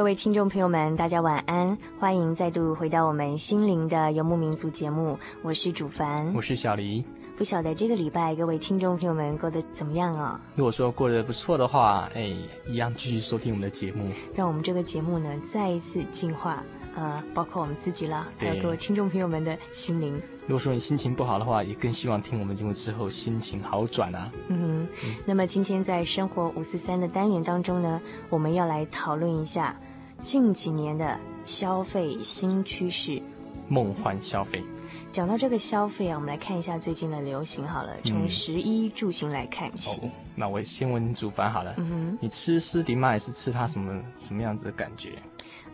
各位听众朋友们，大家晚安，欢迎再度回到我们心灵的游牧民族节目，我是主凡，我是小黎。不晓得这个礼拜各位听众朋友们过得怎么样啊？如果说过得不错的话，哎，一样继续收听我们的节目，让我们这个节目呢再一次进化，呃，包括我们自己啦，还有各位听众朋友们的心灵。如果说你心情不好的话，也更希望听我们节目之后心情好转啊。嗯哼，嗯，那么今天在生活五四三的单元当中呢，我们要来讨论一下。近几年的消费新趋势，梦幻消费。讲到这个消费啊，我们来看一下最近的流行好了。从十一住行来看起。嗯哦、那我先问主凡好了。嗯。你吃斯迪麦是吃它什么什么样子的感觉？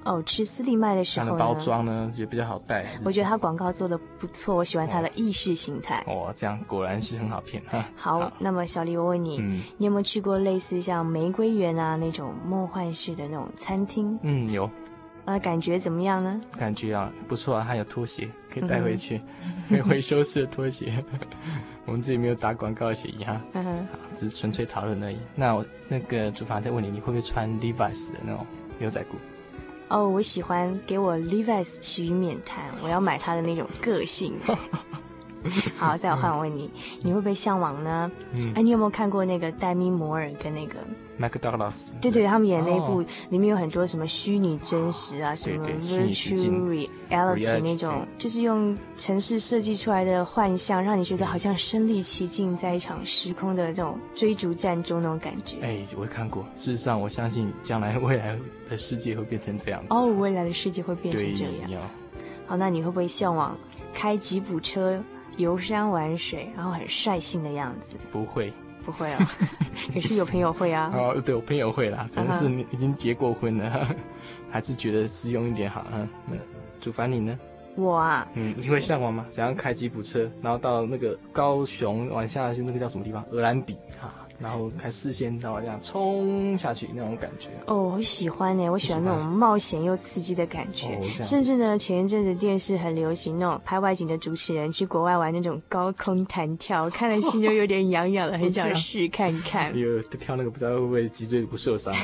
哦，吃斯蒂麦的时候呢，包装呢也比较好带。我觉得它广告做的不错，我喜欢它的意识形态。哦，这样果然是很好骗哈。好，好，那么小李，我问你，嗯，你有没有去过类似像玫瑰园啊那种梦幻式的那种餐厅？嗯，有。呃，感觉怎么样呢？感觉啊不错啊，还有拖鞋可以带回去，可以回收式的拖鞋。我们自己没有打广告协议哈，嗯哼，只是纯粹讨论而已。那我那个主法在问你，你会不会穿 Levi's 的那种牛仔裤？哦我喜欢给我 Levi's 其余免谈，我要买他的那种个性。好，再换我问你，你会不会向往呢？嗯，哎，你有没有看过那个戴米摩尔跟那个？麦克道格拉斯，对对，他们演那部里面有很多什么虚拟真实啊，什么 virtual reality 那种，就是用城市设计出来的幻象，让你觉得好像身临其境，在一场时空的这种追逐战中那种感觉。哎，我看过。事实上，我相信将来未来的世界会变成这样子。哦，未来的世界会变成这样。好，那你会不会向往开吉普车游山玩水，然后很率性的样子？不会。不会哦，可是有朋友会啊。哦，对，我朋友会啦，可能是你已经结过婚了，uh. 还是觉得实用一点好啊。那主凡你呢？我啊，嗯，你会向往吗？想要开吉普车，然后到那个高雄往下去那个叫什么地方？鹅銮比哈。然后开视线，然后这样冲下去那种感觉哦，我喜欢呢，我喜欢那种冒险又刺激的感觉。甚至呢，前一阵子电视很流行那种拍外景的主持人去国外玩那种高空弹跳，看了心就有点痒痒的，很想 试看看。有，跳那个不知道会不会脊椎不受伤？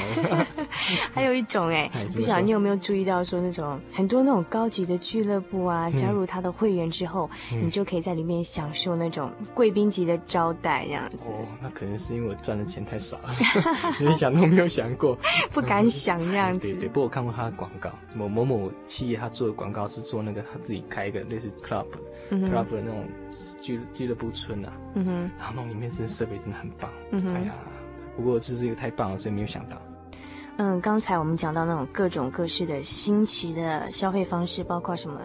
还有一种哎，不晓得你有没有注意到说那种很多那种高级的俱乐部啊，加入他的会员之后，你就可以在里面享受那种贵宾级的招待这样子。哦，那可能是因为。因为我赚的钱太少了，连想都没有想过，不敢想那样子。对对，不过我看过他的广告，某某某企业他做的广告是做那个他自己开一个类似 club、嗯、club 的那种俱俱乐部村啊，嗯哼，然后那里面真的设备真的很棒，嗯哼，哎呀，不过就是一个太棒了，所以没有想到。嗯，刚才我们讲到那种各种各式的新奇的消费方式，包括什么？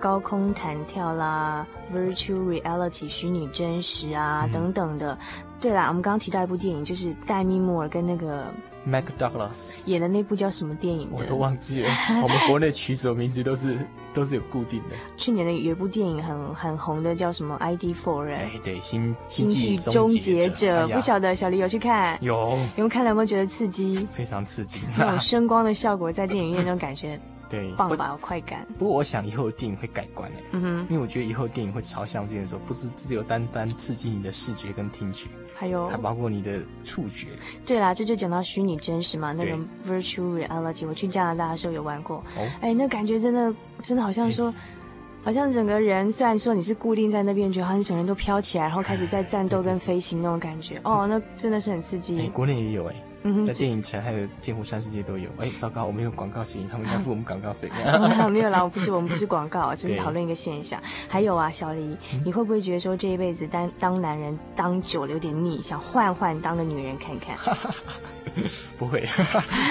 高空弹跳啦，virtual reality 虚拟真实啊，嗯、等等的。对啦，我们刚刚提到一部电影，就是戴米摩尔跟那个 Mac Douglas 演的那部叫什么电影？我都忘记了。我们国内取什么名字都是都是有固定的。去年的有一部电影很很红的，叫什么 ID Four？哎，对，星星际终结者，不晓得小黎有去看？有，有没有看了有没有觉得刺激？非常刺激，那种声光的效果在电影院那种感觉。对，棒吧，有快感。不过我想以后的电影会改观诶，嗯哼，因为我觉得以后电影会朝向这边说，不是只有单单刺激你的视觉跟听觉，还有。还包括你的触觉。对啦，这就讲到虚拟真实嘛，那个 virtual reality，我去加拿大的时候有玩过，哦，哎，那感觉真的真的好像说，好像整个人虽然说你是固定在那边，觉得好像整个人都飘起来，然后开始在战斗跟飞行那种感觉，哦，那真的是很刺激。哎，国内也有哎。嗯，在电影城还有剑湖山世界都有。哎，糟糕，我们有广告协议，他们应该付我们广告费。没有啦，我不是，我们不是广告，只是讨论一个现象。还有啊，小黎，你会不会觉得说这一辈子当当男人当久了有点腻，想换换当个女人看看？不会，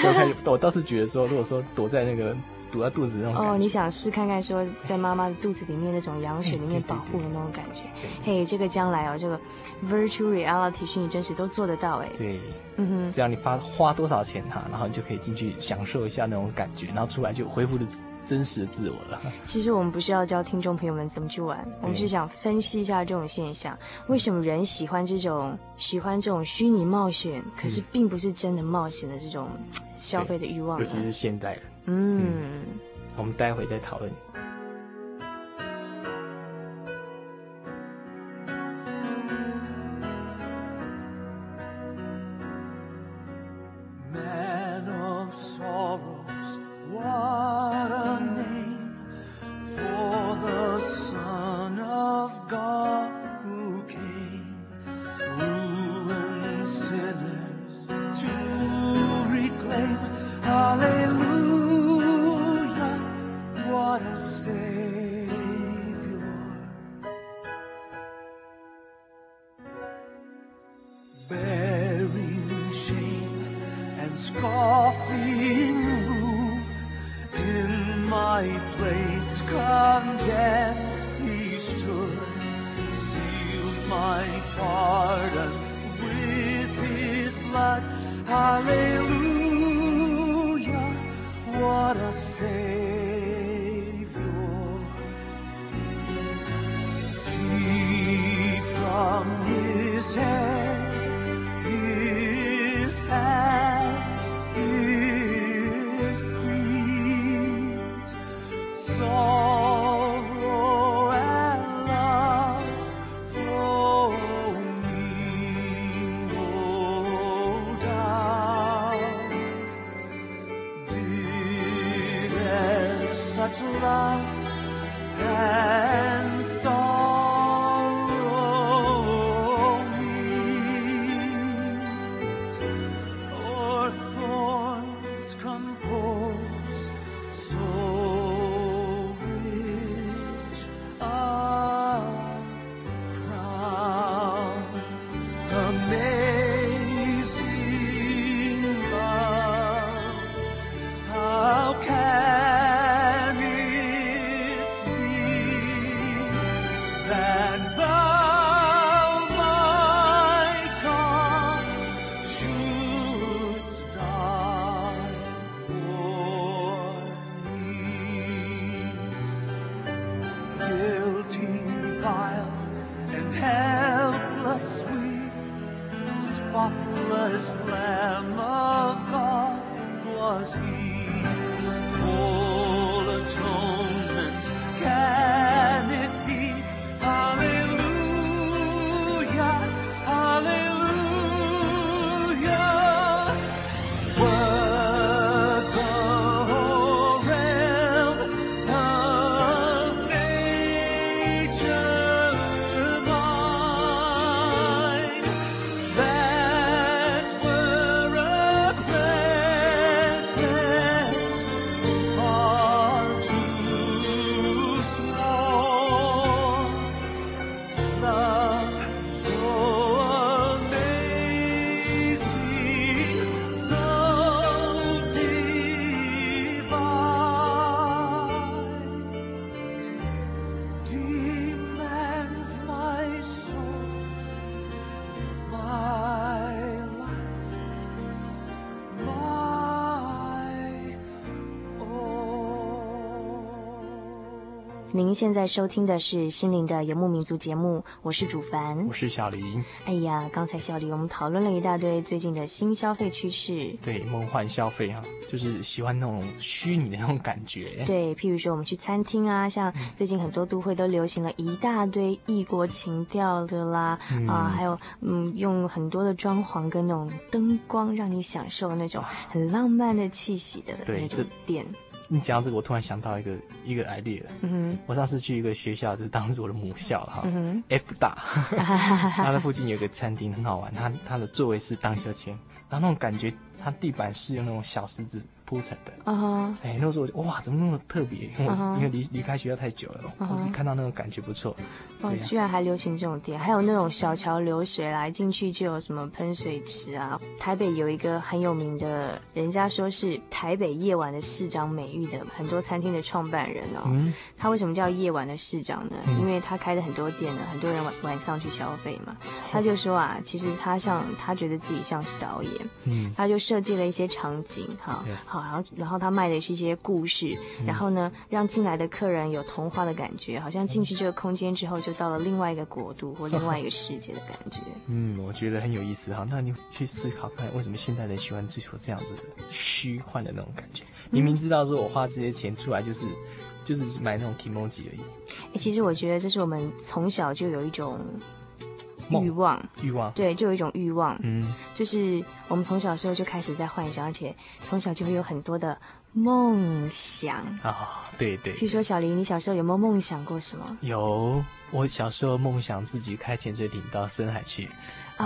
我我倒是觉得说，如果说躲在那个。堵在肚子那种哦，你想试看看说在妈妈的肚子里面那种羊水里面保护的那种感觉，嘿，这个将来哦，这个 virtual reality 虚拟真实都做得到哎。对，嗯哼，只要你花花多少钱哈，然后你就可以进去享受一下那种感觉，然后出来就恢复的真实的自我了。其实我们不是要教听众朋友们怎么去玩，我们是想分析一下这种现象，为什么人喜欢这种喜欢这种虚拟冒险，可是并不是真的冒险的这种消费的欲望，尤其是现代人。嗯，我们待会再讨论。您现在收听的是《心灵的游牧民族》节目，我是主凡，我是小林。哎呀，刚才小林我们讨论了一大堆最近的新消费趋势，对，梦幻消费哈，就是喜欢那种虚拟的那种感觉。对，譬如说我们去餐厅啊，像最近很多都会都流行了一大堆异国情调的啦，嗯、啊，还有嗯，用很多的装潢跟那种灯光，让你享受那种很浪漫的气息的那种店。你讲到这个，我突然想到一个一个 idea。我上次去一个学校，就是当时我的母校哈、嗯，F 大，它的附近有个餐厅很好玩，它它的座位是荡秋千，然后那种感觉，它地板是用那种小石子。铺成的，哎，那时候我就哇，怎么那么特别？因为因为离离开学校太久了，我看到那种感觉不错。哦，居然还流行这种店，还有那种小桥流水来进去就有什么喷水池啊。台北有一个很有名的，人家说是台北夜晚的市长美誉的很多餐厅的创办人哦。嗯。他为什么叫夜晚的市长呢？因为他开的很多店呢，很多人晚晚上去消费嘛。他就说啊，其实他像他觉得自己像是导演，嗯，他就设计了一些场景，哈，好。然后，然后他卖的是一些故事，嗯、然后呢，让进来的客人有童话的感觉，好像进去这个空间之后，就到了另外一个国度或另外一个世界的感觉。嗯，我觉得很有意思哈。那你去思考看，为什么现代人喜欢追求这样子的虚幻的那种感觉？明、嗯、明知道说我花这些钱出来就是 就是买那种 kimoji 而已。哎，其实我觉得这是我们从小就有一种。欲望，欲望，对，就有一种欲望，嗯，就是我们从小时候就开始在幻想，而且从小就会有很多的梦想啊、哦，对对。据说小林，你小时候有没有梦想过什么？有，我小时候梦想自己开潜水艇到深海去。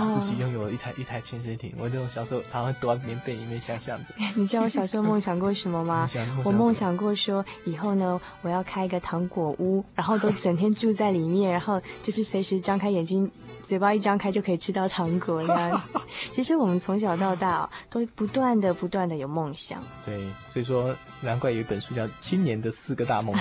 自己拥有了一台一台潜水艇，我这种小时候常常躲在棉被里面想象着。你知道我小时候梦想过什么吗？我梦想过说以后呢，我要开一个糖果屋，然后都整天住在里面，然后就是随时张开眼睛，嘴巴一张开就可以吃到糖果那样。其实我们从小到大哦，都不断的不断的有梦想。对，所以说难怪有一本书叫《青年的四个大梦魇》，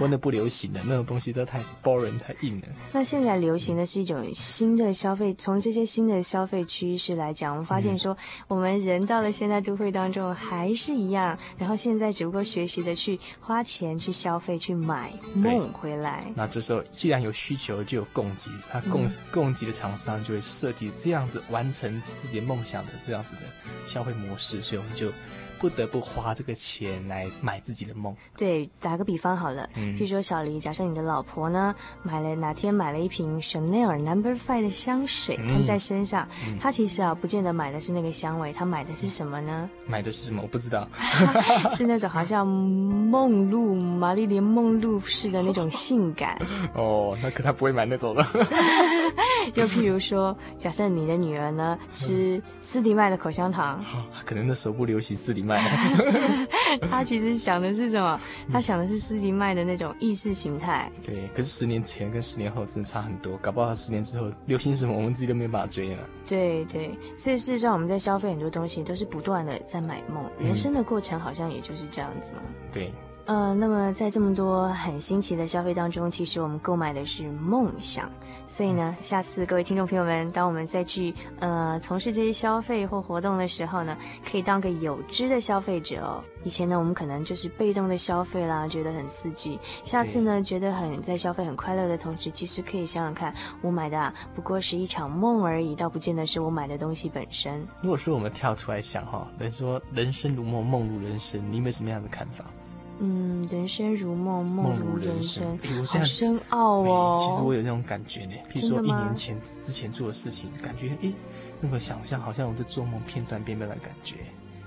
我那不流行的那种东西都太 boring 太硬了。那现在流行的是一种新的消费，从这些。新的消费趋势来讲，我们发现说，我们人到了现在都会当中还是一样，然后现在只不过学习的去花钱去消费去买梦回来。那这时候既然有需求，就有供给，那供、嗯、供给的厂商就会设计这样子完成自己梦想的这样子的消费模式，所以我们就。不得不花这个钱来买自己的梦。对，打个比方好了，嗯，譬如说小黎，假设你的老婆呢买了哪天买了一瓶 Chanel Number Five 的香水喷在身上，嗯，她其实啊不见得买的是那个香味，她买的是什么呢？买的是什么？我不知道，是那种好像梦露玛丽莲梦露式的那种性感。哦，那可她不会买那种的。又譬如说，假设你的女儿呢吃斯迪麦的口香糖，哦，可能那时候不流行斯迪麦。他其实想的是什么？他想的是斯迪麦的那种意识形态。对，可是十年前跟十年后真的差很多，搞不好十年之后流行什么，我们自己都没有办法追了。对对，所以事实上我们在消费很多东西都是不断的在买梦，人生的过程好像也就是这样子嘛。对。呃，那么在这么多很新奇的消费当中，其实我们购买的是梦想。所以呢，下次各位听众朋友们，当我们再去呃从事这些消费或活动的时候呢，可以当个有知的消费者哦。以前呢，我们可能就是被动的消费啦，觉得很刺激。下次呢，觉得很在消费很快乐的同时，其实可以想想看，我买的啊不过是一场梦而已，倒不见得是我买的东西本身。如果说我们跳出来想哈，等于说人生如梦，梦如人生，你有没有什么样的看法？嗯，人生如梦，梦如人生，好深奥哦。其实我有那种感觉呢。譬如说，一年前之前做的事情，感觉诶，那个想象好像我在做梦，片段片段的感觉。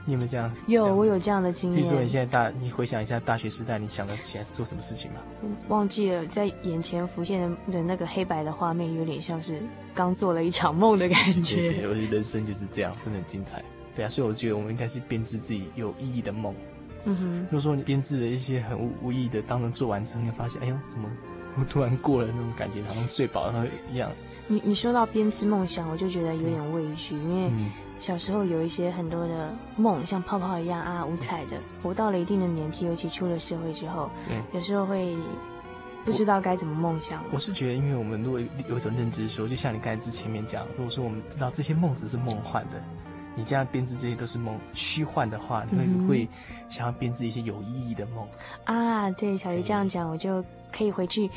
你有没有这样子？有，我有这样的经验。比如说，你现在大，你回想一下大学时代，你想的现在是做什么事情吗？忘记了，在眼前浮现的的那个黑白的画面，有点像是刚做了一场梦的感觉。对，对，我觉得人生就是这样，真的很精彩。对啊，所以我觉得我们应该是编织自己有意义的梦。嗯哼，如果说你编织了一些很无无意的，当人做完之后，你会发现，哎呦，怎么我突然过了那种感觉，好像睡饱了一样。你你说到编织梦想，我就觉得有点畏惧，因为小时候有一些很多的梦，像泡泡一样啊，五彩的。我到了一定的年纪，尤其出了社会之后，有时候会不知道该怎么梦想。我是觉得，因为我们如果有一种认知说，就像你刚才之前面讲，如果说我们知道这些梦只是梦幻的。你这样编织这些都是梦，虚幻的话，你会不会想要编织一些有意义的梦？啊，对，小鱼这样讲，我就可以回去。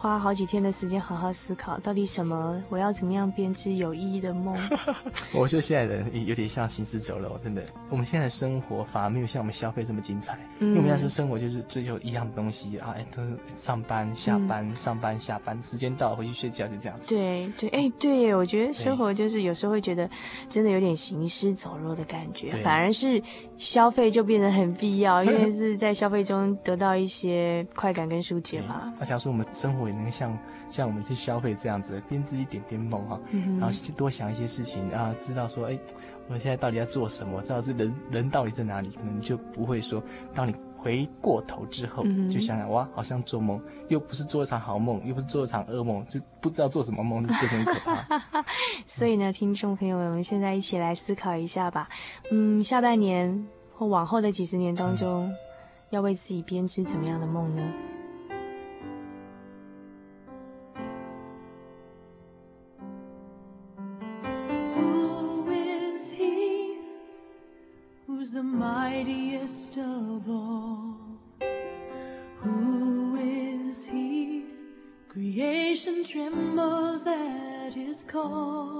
花好几天的时间好好思考，到底什么？我要怎么样编织有意义的梦？我觉得现在人有点像行尸走肉，真的。我们现在的生活反而没有像我们消费这么精彩，嗯、因为我们现在是生活就是追求一样东西啊，哎，都是上班下班、嗯、上班下班，时间到了回去睡觉就这样子。对对，哎，对，我觉得生活就是有时候会觉得真的有点行尸走肉的感觉，反而是消费就变得很必要，因为是在消费中得到一些快感跟疏解嘛。那假如说我们生活。能像像我们去消费这样子，编织一点点梦哈，然后多想一些事情啊，知道说，哎，我现在到底要做什么？知道这人人到底在哪里？可能就不会说，当你回过头之后，就想想哇，好像做梦，又不是做一场好梦，又不是做一场噩梦，就不知道做什么梦，就很可怕。所以呢，听众朋友们，我们现在一起来思考一下吧。嗯，下半年或往后的几十年当中，嗯、要为自己编织怎么样的梦呢？角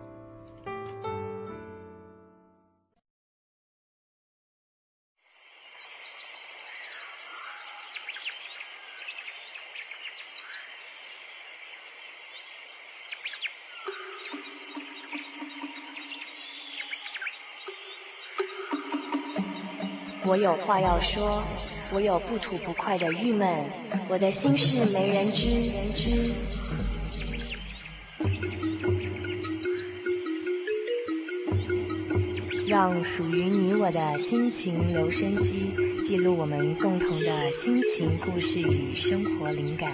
有话要说，我有不吐不快的郁闷，我的心事没人知。让属于你我的心情留声机记录我们共同的心情故事与生活灵感。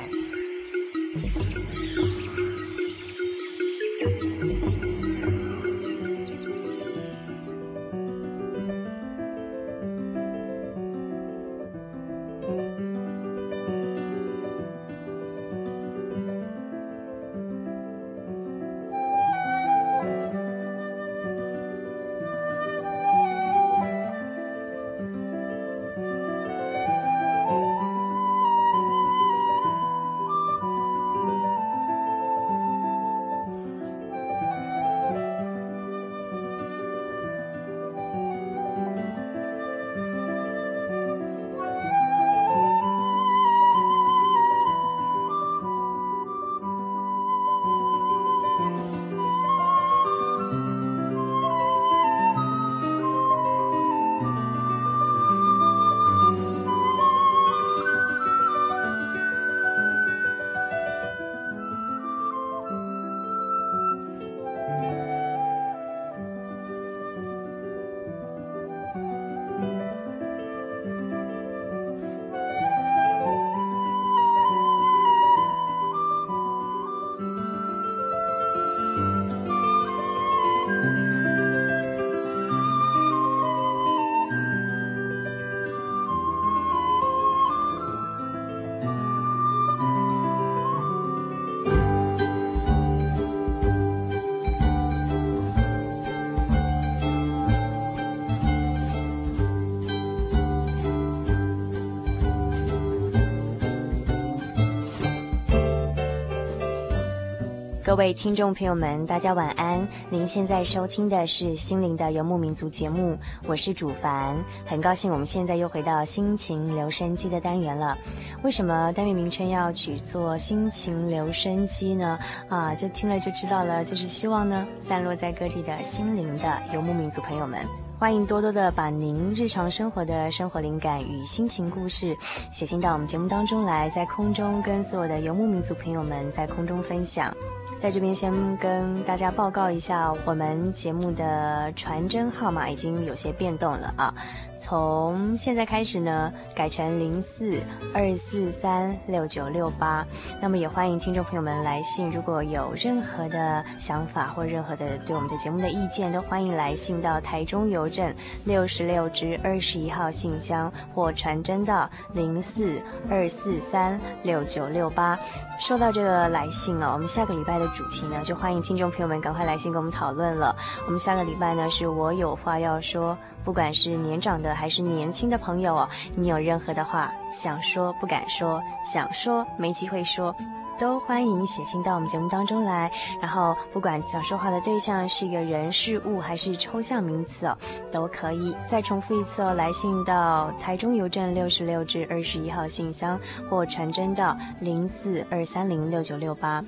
各位听众朋友们，大家晚安。您现在收听的是《心灵的游牧民族》节目，我是主凡，很高兴我们现在又回到心情留声机的单元了。为什么单元名称要取作“心情留声机”呢？啊，就听了就知道了，就是希望呢，散落在各地的心灵的游牧民族朋友们。欢迎多多的把您日常生活的生活灵感与心情故事写信到我们节目当中来，在空中跟所有的游牧民族朋友们在空中分享。在这边先跟大家报告一下，我们节目的传真号码已经有些变动了啊。从现在开始呢，改成零四二四三六九六八。那么也欢迎听众朋友们来信，如果有任何的想法或任何的对我们的节目的意见，都欢迎来信到台中邮政六十六支二十一号信箱，或传真到零四二四三六九六八。收到这个来信啊，我们下个礼拜的主题呢，就欢迎听众朋友们赶快来信跟我们讨论了。我们下个礼拜呢，是我有话要说。不管是年长的还是年轻的朋友哦，你有任何的话想说不敢说，想说没机会说，都欢迎写信到我们节目当中来。然后，不管想说话的对象是一个人、事物还是抽象名词哦，都可以。再重复一次哦，来信到台中邮政六十六至二十一号信箱，或传真到零四二三零六九六八。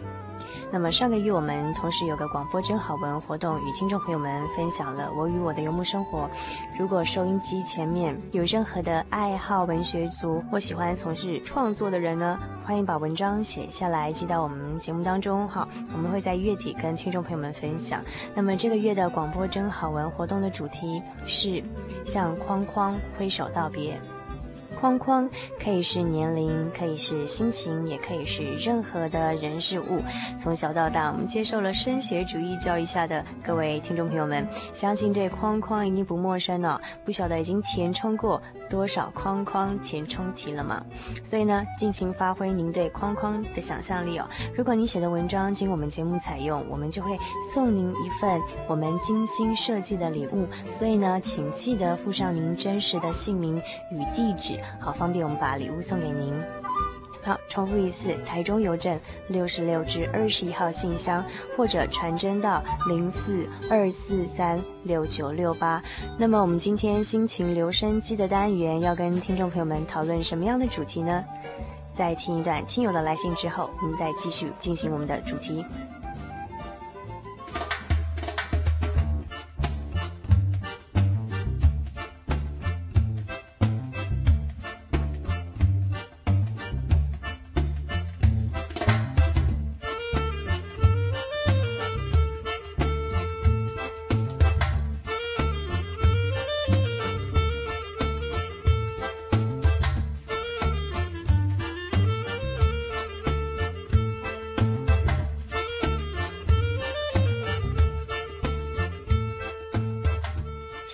那么上个月我们同时有个广播真好文活动，与听众朋友们分享了我与我的游牧生活。如果收音机前面有任何的爱好文学族或喜欢从事创作的人呢，欢迎把文章写下来寄到我们节目当中。好，我们会在月底跟听众朋友们分享。那么这个月的广播真好文活动的主题是向框框挥手道别。框框可以是年龄，可以是心情，也可以是任何的人事物。从小到大，我们接受了升学主义教育下的各位听众朋友们，相信对框框一定不陌生呢、哦。不晓得已经填充过多少框框填充题了吗？所以呢，尽情发挥您对框框的想象力哦。如果您写的文章经我们节目采用，我们就会送您一份我们精心设计的礼物。所以呢，请记得附上您真实的姓名与地址。好方便，我们把礼物送给您。好，重复一次，台中邮政六十六至二十一号信箱，或者传真到零四二四三六九六八。那么，我们今天心情留声机的单元要跟听众朋友们讨论什么样的主题呢？在听一段听友的来信之后，我们再继续进行我们的主题。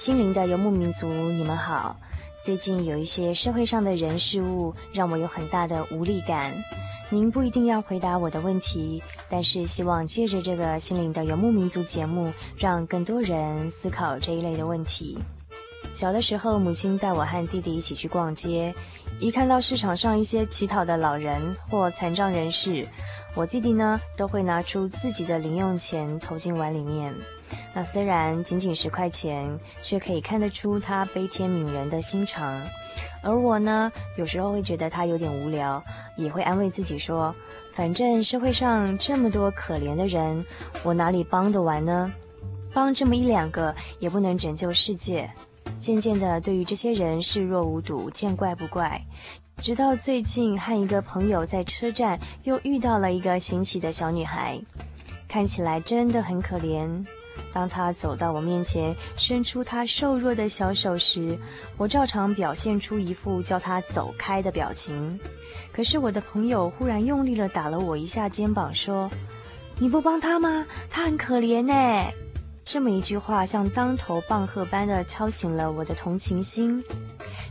心灵的游牧民族，你们好。最近有一些社会上的人事物让我有很大的无力感。您不一定要回答我的问题，但是希望借着这个心灵的游牧民族节目，让更多人思考这一类的问题。小的时候，母亲带我和弟弟一起去逛街，一看到市场上一些乞讨的老人或残障人士，我弟弟呢都会拿出自己的零用钱投进碗里面。那虽然仅仅十块钱，却可以看得出他悲天悯人的心肠。而我呢，有时候会觉得他有点无聊，也会安慰自己说：反正社会上这么多可怜的人，我哪里帮得完呢？帮这么一两个，也不能拯救世界。渐渐的，对于这些人视若无睹，见怪不怪。直到最近，和一个朋友在车站又遇到了一个行乞的小女孩，看起来真的很可怜。当他走到我面前，伸出他瘦弱的小手时，我照常表现出一副叫他走开的表情。可是我的朋友忽然用力地打了我一下肩膀，说：“你不帮他吗？他很可怜呢。”这么一句话，像当头棒喝般的敲醒了我的同情心，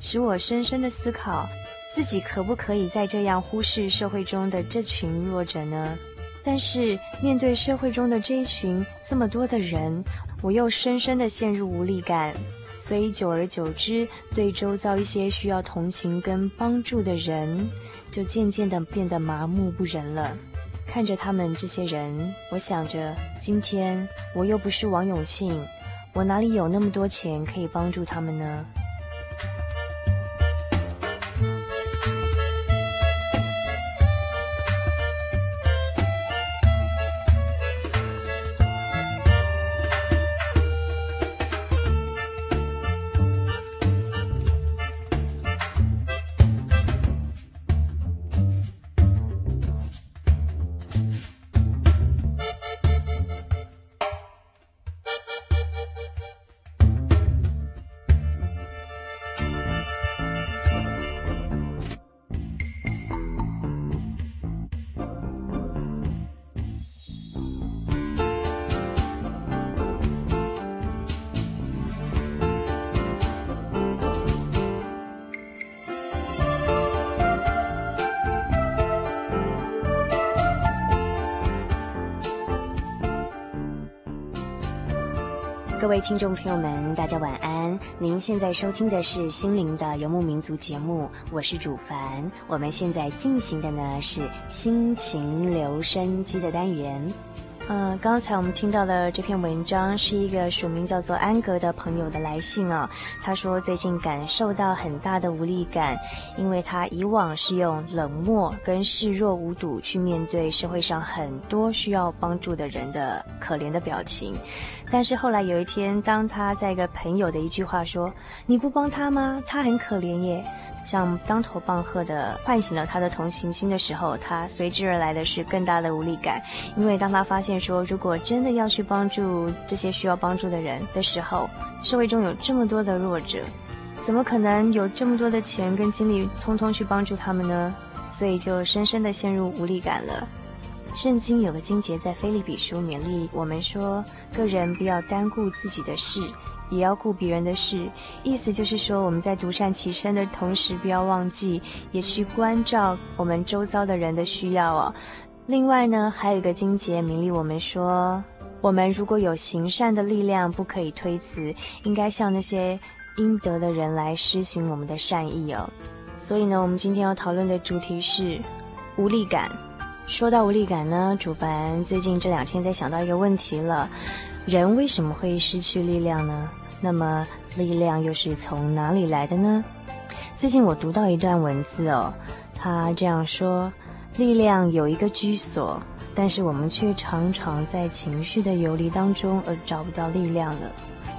使我深深地思考，自己可不可以再这样忽视社会中的这群弱者呢？但是面对社会中的这一群这么多的人，我又深深的陷入无力感，所以久而久之，对周遭一些需要同情跟帮助的人，就渐渐的变得麻木不仁了。看着他们这些人，我想着，今天我又不是王永庆，我哪里有那么多钱可以帮助他们呢？各位听众朋友们，大家晚安。您现在收听的是《心灵的游牧民族》节目，我是主凡。我们现在进行的呢是心情留声机的单元。嗯、刚才我们听到的这篇文章是一个署名叫做安格的朋友的来信啊。他说最近感受到很大的无力感，因为他以往是用冷漠跟视若无睹去面对社会上很多需要帮助的人的可怜的表情。但是后来有一天，当他在一个朋友的一句话说：“你不帮他吗？他很可怜耶。”像当头棒喝的唤醒了他的同情心的时候，他随之而来的是更大的无力感。因为当他发现说，如果真的要去帮助这些需要帮助的人的时候，社会中有这么多的弱者，怎么可能有这么多的钱跟精力通通去帮助他们呢？所以就深深的陷入无力感了。圣经有个经节在腓立比书勉励我们说，个人不要单顾自己的事。也要顾别人的事，意思就是说，我们在独善其身的同时，不要忘记也去关照我们周遭的人的需要哦。另外呢，还有一个经节勉励我们说，我们如果有行善的力量，不可以推辞，应该向那些应得的人来施行我们的善意哦。所以呢，我们今天要讨论的主题是无力感。说到无力感呢，主凡最近这两天在想到一个问题了。人为什么会失去力量呢？那么力量又是从哪里来的呢？最近我读到一段文字哦，他这样说：力量有一个居所，但是我们却常常在情绪的游离当中而找不到力量了。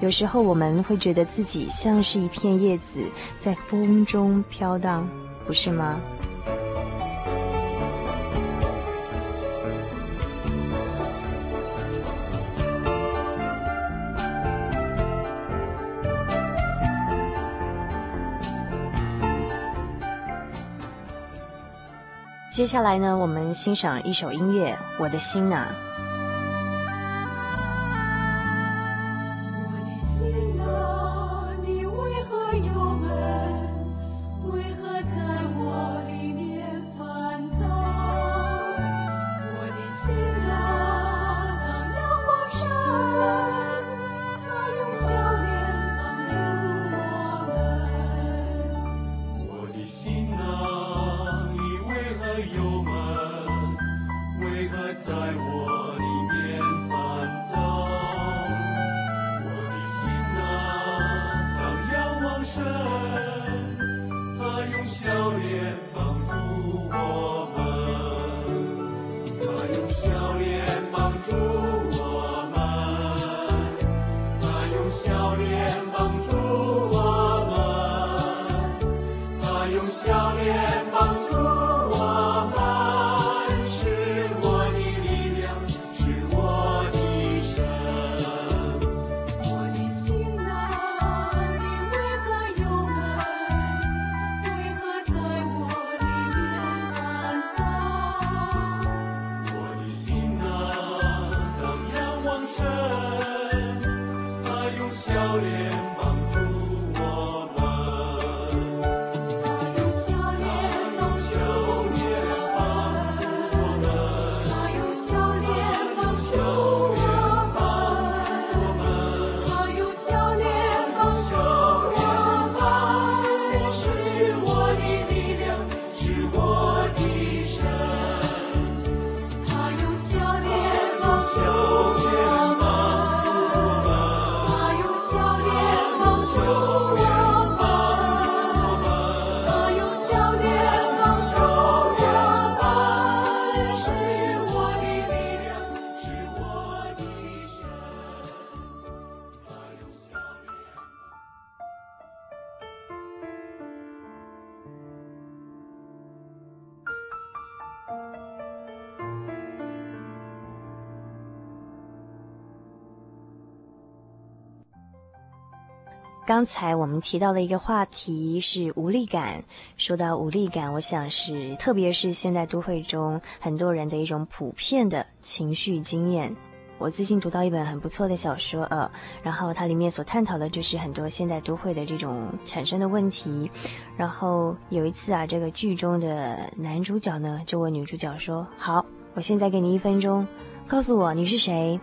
有时候我们会觉得自己像是一片叶子在风中飘荡，不是吗？接下来呢，我们欣赏一首音乐，《我的心呐》。刚才我们提到的一个话题是无力感。说到无力感，我想是特别是现代都会中很多人的一种普遍的情绪经验。我最近读到一本很不错的小说，呃，然后它里面所探讨的就是很多现代都会的这种产生的问题。然后有一次啊，这个剧中的男主角呢就问女主角说：“好，我现在给你一分钟，告诉我你是谁。”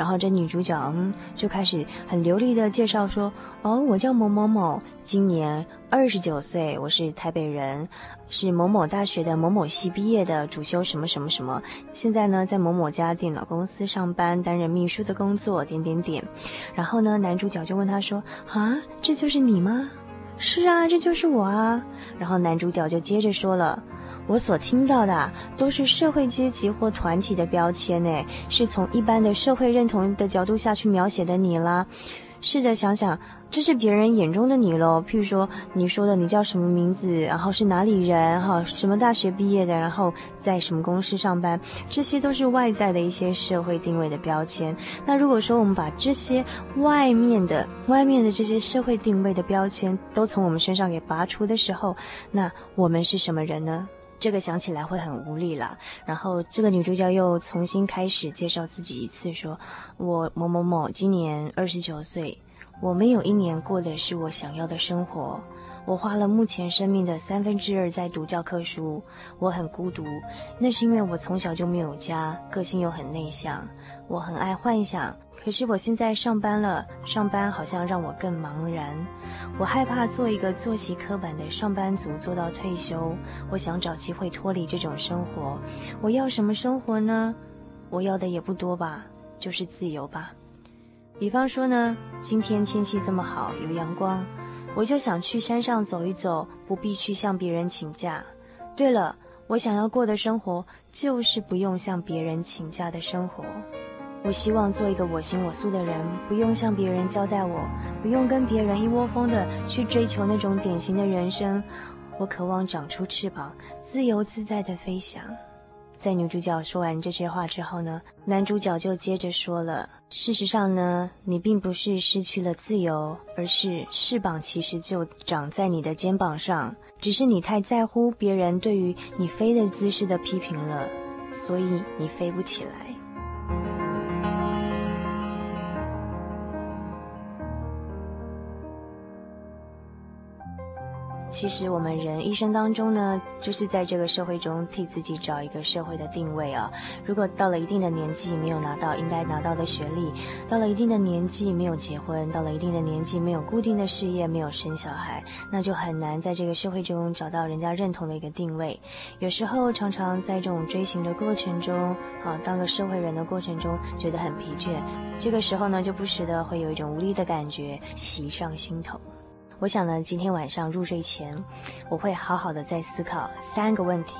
然后这女主角嗯就开始很流利的介绍说：“哦，我叫某某某，今年二十九岁，我是台北人，是某某大学的某某系毕业的，主修什么什么什么，现在呢在某某家电脑公司上班，担任秘书的工作，点点点。”然后呢，男主角就问他说：“啊，这就是你吗？”“是啊，这就是我啊。”然后男主角就接着说了。我所听到的都是社会阶级或团体的标签，呢，是从一般的社会认同的角度下去描写的你啦。试着想想，这是别人眼中的你喽。譬如说，你说的你叫什么名字，然后是哪里人，哈，什么大学毕业的，然后在什么公司上班，这些都是外在的一些社会定位的标签。那如果说我们把这些外面的、外面的这些社会定位的标签都从我们身上给拔除的时候，那我们是什么人呢？这个想起来会很无力了。然后这个女主角又重新开始介绍自己一次，说：“我某某某今年二十九岁，我没有一年过的是我想要的生活。我花了目前生命的三分之二在读教科书，我很孤独，那是因为我从小就没有家，个性又很内向。我很爱幻想。”可是我现在上班了，上班好像让我更茫然。我害怕做一个作息刻板的上班族，做到退休。我想找机会脱离这种生活。我要什么生活呢？我要的也不多吧，就是自由吧。比方说呢，今天天气这么好，有阳光，我就想去山上走一走，不必去向别人请假。对了，我想要过的生活就是不用向别人请假的生活。我希望做一个我行我素的人，不用向别人交代我，不用跟别人一窝蜂的去追求那种典型的人生。我渴望长出翅膀，自由自在的飞翔。在女主角说完这些话之后呢，男主角就接着说了：事实上呢，你并不是失去了自由，而是翅膀其实就长在你的肩膀上，只是你太在乎别人对于你飞的姿势的批评了，所以你飞不起来。其实我们人一生当中呢，就是在这个社会中替自己找一个社会的定位啊。如果到了一定的年纪没有拿到应该拿到的学历，到了一定的年纪没有结婚，到了一定的年纪没有固定的事业，没有生小孩，那就很难在这个社会中找到人家认同的一个定位。有时候常常在这种追寻的过程中，啊，当个社会人的过程中，觉得很疲倦。这个时候呢，就不时的会有一种无力的感觉袭上心头。我想呢，今天晚上入睡前，我会好好的再思考三个问题。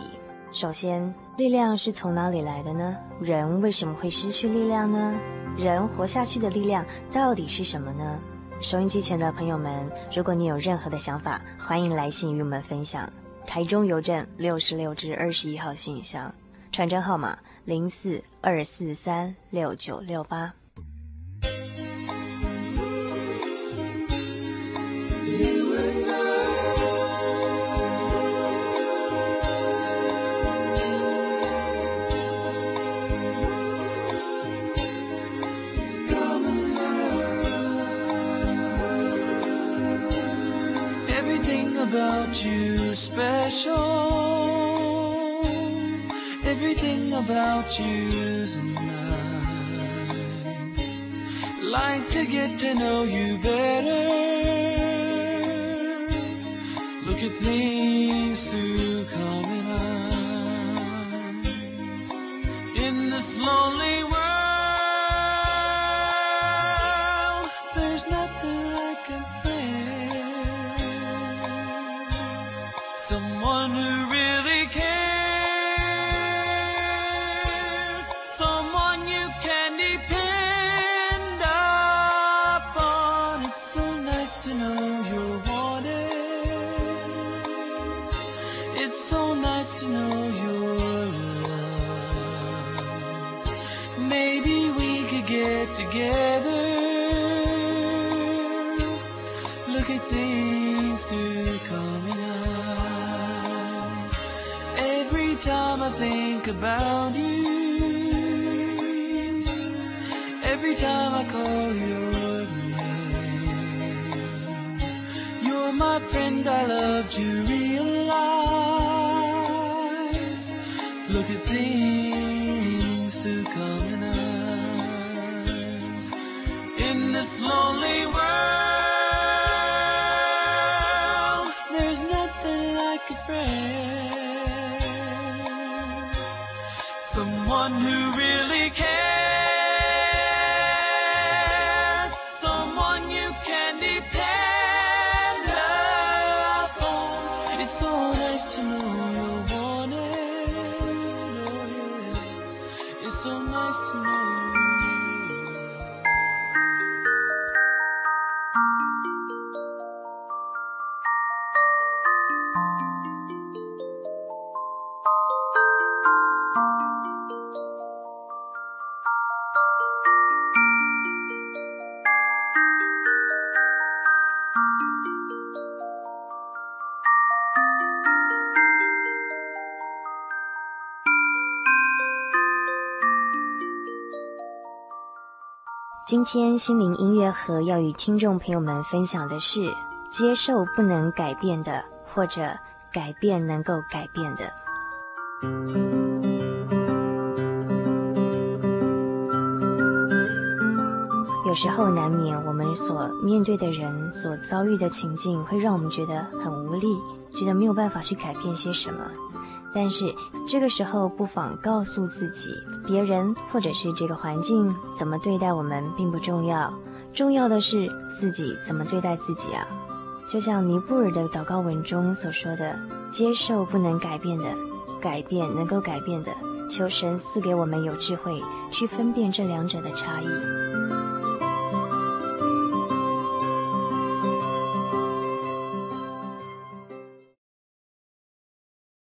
首先，力量是从哪里来的呢？人为什么会失去力量呢？人活下去的力量到底是什么呢？收音机前的朋友们，如果你有任何的想法，欢迎来信与我们分享。台中邮政六十六至二十一号信箱，传真号码零四二四三六九六八。without using lies. Like to get to know you better. Look at things through common eyes. In this lonely together. Look at things through coming eyes. Every time I think about you, every time I call your name, you're my friend. I love to realize. Look at things. This lonely world, there's nothing like a friend. Someone who really 今天心灵音乐盒要与听众朋友们分享的是：接受不能改变的，或者改变能够改变的。有时候难免我们所面对的人所遭遇的情境，会让我们觉得很无力，觉得没有办法去改变些什么。但是这个时候，不妨告诉自己，别人或者是这个环境怎么对待我们并不重要，重要的是自己怎么对待自己啊！就像尼布尔的祷告文中所说的：“接受不能改变的，改变能够改变的，求神赐给我们有智慧去分辨这两者的差异。”